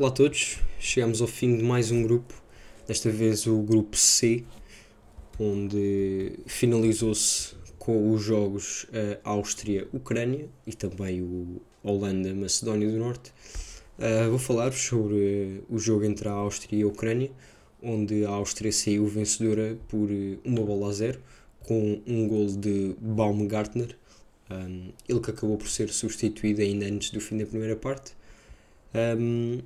Olá a todos, chegamos ao fim de mais um grupo, desta vez o grupo C, onde finalizou-se com os jogos a Áustria-Ucrânia e também o Holanda-Macedónia do Norte. Uh, vou falar-vos sobre o jogo entre a Áustria e a Ucrânia, onde a Áustria saiu vencedora por uma bola a zero, com um gol de Baumgartner, um, ele que acabou por ser substituído ainda antes do fim da primeira parte. Um,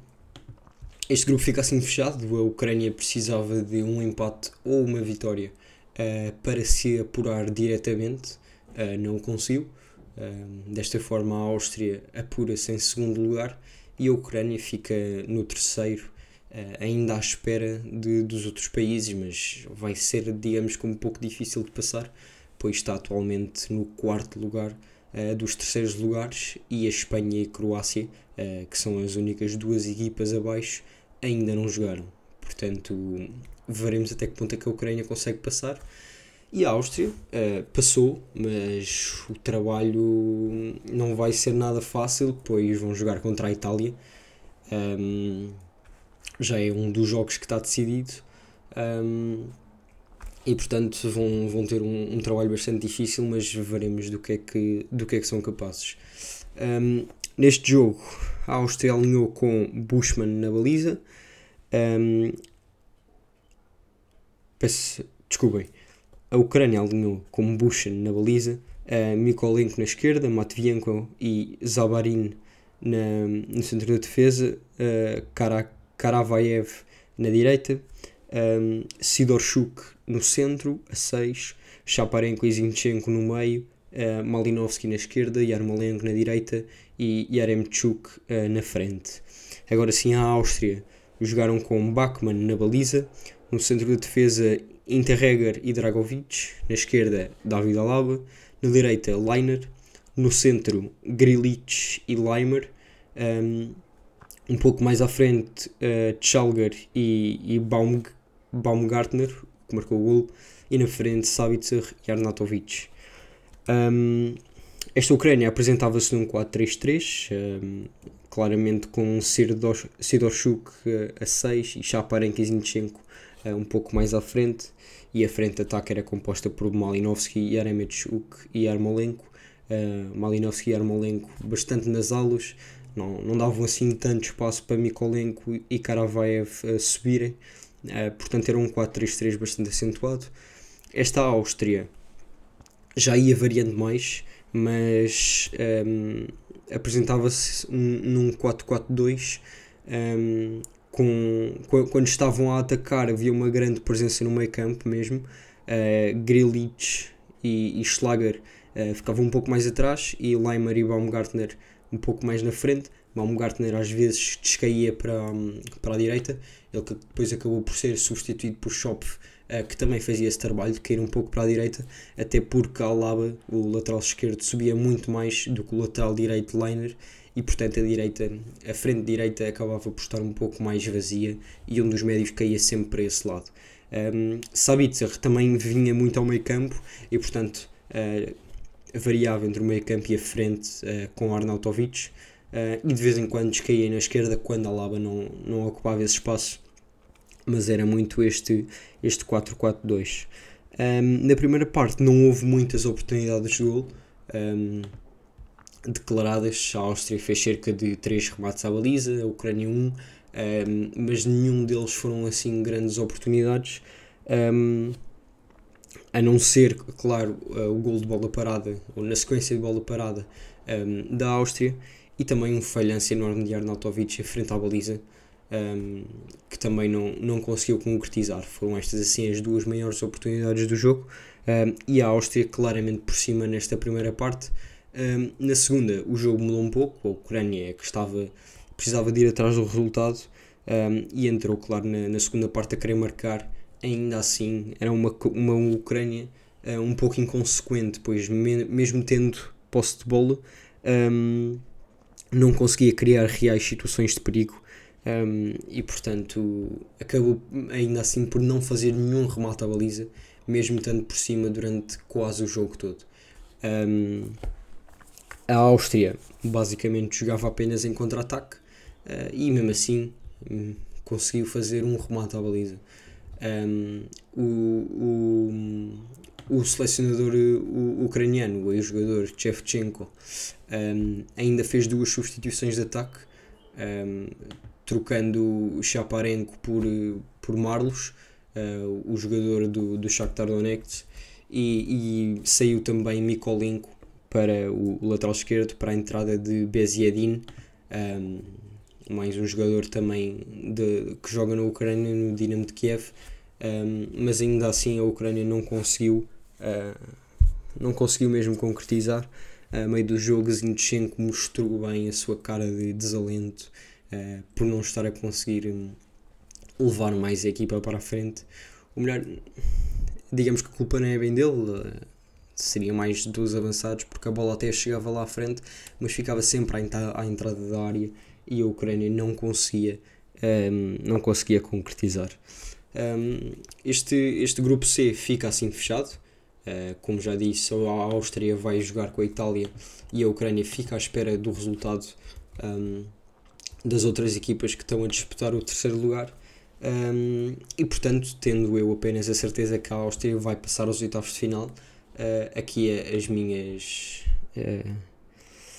este grupo fica assim fechado. A Ucrânia precisava de um empate ou uma vitória uh, para se apurar diretamente. Uh, não conseguiu. Uh, desta forma, a Áustria apura-se em segundo lugar e a Ucrânia fica no terceiro, ainda à espera de, dos outros países, mas vai ser, digamos, como um pouco difícil de passar, pois está atualmente no quarto lugar dos terceiros lugares e a Espanha e a Croácia, que são as únicas duas equipas abaixo, ainda não jogaram. Portanto, veremos até que ponto é que a Ucrânia consegue passar. E a Áustria uh, passou, mas o trabalho não vai ser nada fácil, pois vão jogar contra a Itália. Um, já é um dos jogos que está decidido. Um, e portanto vão, vão ter um, um, trabalho bastante difícil, mas veremos do que é que, do que, é que são capazes. Um, neste jogo, a Áustria alinhou com Bushman na baliza. Um, peço, desculpem. A Ucrânia alinhou com Bushman na baliza, uh, Mikolenko na esquerda, Matvienko e Zabarin na, no centro da defesa, uh, Karavaev na direita, um, Sidorchuk no centro, a 6, Chaparenko e Zinchenko no meio, uh, na esquerda, Yarmolenko na direita e Yaremchuk uh, na frente. Agora sim, a Áustria jogaram com Bachmann na baliza, no centro de defesa Interreger e Dragovic, na esquerda David Alaba, na direita Leiner, no centro Grilic e Leimer, um, um pouco mais à frente uh, Chalger e, e Baum, Baumgartner, que marcou o gol, e na frente Sabitzer e Arnautovic. Um, esta Ucrânia apresentava-se num 4-3-3, um, claramente com Sidorchuk a 6 e Chaparenko e Zinchenko uh, um pouco mais à frente, e a frente de ataque era composta por Malinovski, Yaremchuk e Armolenko. Uh, Malinovski e Armolenko bastante nas alas, não, não davam assim tanto espaço para Mikolenko e Karavaev uh, subirem, portanto era um 4-3-3 bastante acentuado. Esta Áustria já ia variando mais, mas um, apresentava-se num 4-4-2. Um, com, quando estavam a atacar havia uma grande presença no meio campo mesmo. Uh, e, e Schlager uh, ficavam um pouco mais atrás e Leimer e Baumgartner um pouco mais na frente. Baumgartner às vezes descaía para, para a direita, ele depois acabou por ser substituído por Schopf eh, que também fazia esse trabalho de cair um pouco para a direita, até porque Alaba, o lateral esquerdo, subia muito mais do que o lateral direito Liner e portanto a direita, a frente direita acabava por estar um pouco mais vazia e um dos médios caía sempre para esse lado. Um, Sabitzer também vinha muito ao meio campo e portanto uh, variava entre o meio campo e a frente uh, com Arnautovic e de vez em quando descaía na esquerda quando Alaba não, não ocupava esse espaço mas era muito este, este 4-4-2. Um, na primeira parte não houve muitas oportunidades de gol um, declaradas. A Áustria fez cerca de 3 remates à baliza, a Ucrânia 1, um, mas nenhum deles foram assim grandes oportunidades. a não ser, claro, o gol de bola parada, ou na sequência de bola parada da Áustria, e também um falhanço enorme de Arnautovic frente à baliza um, que também não, não conseguiu concretizar. Foram estas assim as duas maiores oportunidades do jogo um, e a Áustria claramente por cima nesta primeira parte. Um, na segunda o jogo mudou um pouco, a Ucrânia que estava, precisava de ir atrás do resultado e entrou claro na, na, segunda parte a querer marcar, ainda assim era uma, uma Ucrânia uh, um pouco inconsequente, pois me, mesmo tendo posse de bola não conseguia criar reais situações de perigo um, e portanto acabou ainda assim por não fazer nenhum remate à baliza, mesmo estando por cima durante quase o jogo todo. Um, a Áustria basicamente jogava apenas em contra-ataque uh, e mesmo assim hum, conseguiu fazer um remate à baliza. Um, o, o, o selecionador o, ucraniano, o jogador Chevchenko, um, ainda fez duas substituições de ataque, um, trocando Chaparenko por, por Marlos, uh, o jogador do, do Shakhtar Donetsk, e, e saiu também Mikolenko para o, lateral esquerdo para a entrada de Beziedin, um, mais um jogador também de, que joga na Ucrânia no Dinamo de Kiev, mas ainda assim a Ucrânia não conseguiu não conseguiu mesmo concretizar. A meio do jogo Zinchenko mostrou bem a sua cara de desalento uh, por não estar a conseguir um, levar mais a equipa para a frente. O melhor digamos que a culpa não é bem dele uh, seria mais dos avançados porque a bola até chegava lá à frente mas ficava sempre à, à entrada da área e a Ucrânia não conseguia um, não conseguia concretizar. Um, este, este grupo C fica assim fechado. Uh, como já disse, a Áustria vai jogar com a Itália e a Ucrânia fica à espera do resultado um, das outras equipas que estão a disputar o terceiro lugar. Um, e portanto, tendo eu apenas a certeza que a Áustria vai passar aos oitavos de final, uh, aqui é as minhas uh,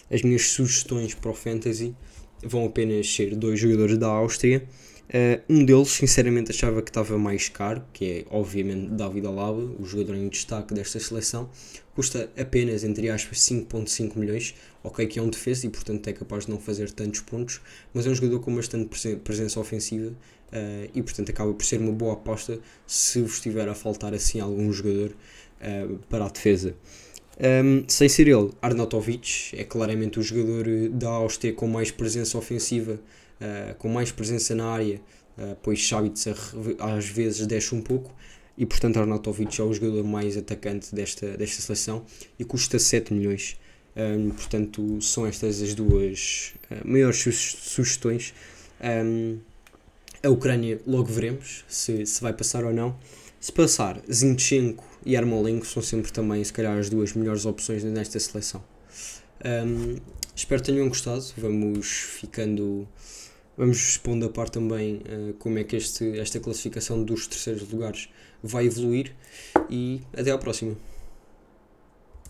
as minhas sugestões para o Fantasy vão apenas ser dois jogadores da Áustria Uh, um deles, sinceramente, achava que estava mais caro, que é, obviamente, David Alaba, o jogador em destaque desta seleção. Custa apenas, entre aspas, 5.5 milhões. Ok que é um defesa e, portanto, é capaz de não fazer tantos pontos, mas é um jogador com bastante presença ofensiva uh, e, portanto, acaba por ser uma boa aposta se vos estiver a faltar, assim, algum jogador uh, para a defesa. Um, sem ser ele, Arnautovic é claramente o jogador da Áustria com mais presença ofensiva uh, com mais presença na área, uh, pois Xabitz às vezes deixa um pouco e portanto Arnautovic é o jogador mais atacante desta, desta seleção e custa 7 milhões. Um, portanto, são estas as duas uh, maiores sugestões. Um, a Ucrânia, logo veremos se, se vai passar ou não. Se passar, Zinchenko e Yarmolenko são sempre também, se calhar, as duas melhores opções nesta seleção. Um, espero que tenham gostado. Vamos ficando Vamos responder a par também uh, como é que este, esta classificação dos terceiros lugares vai evoluir e até à próxima.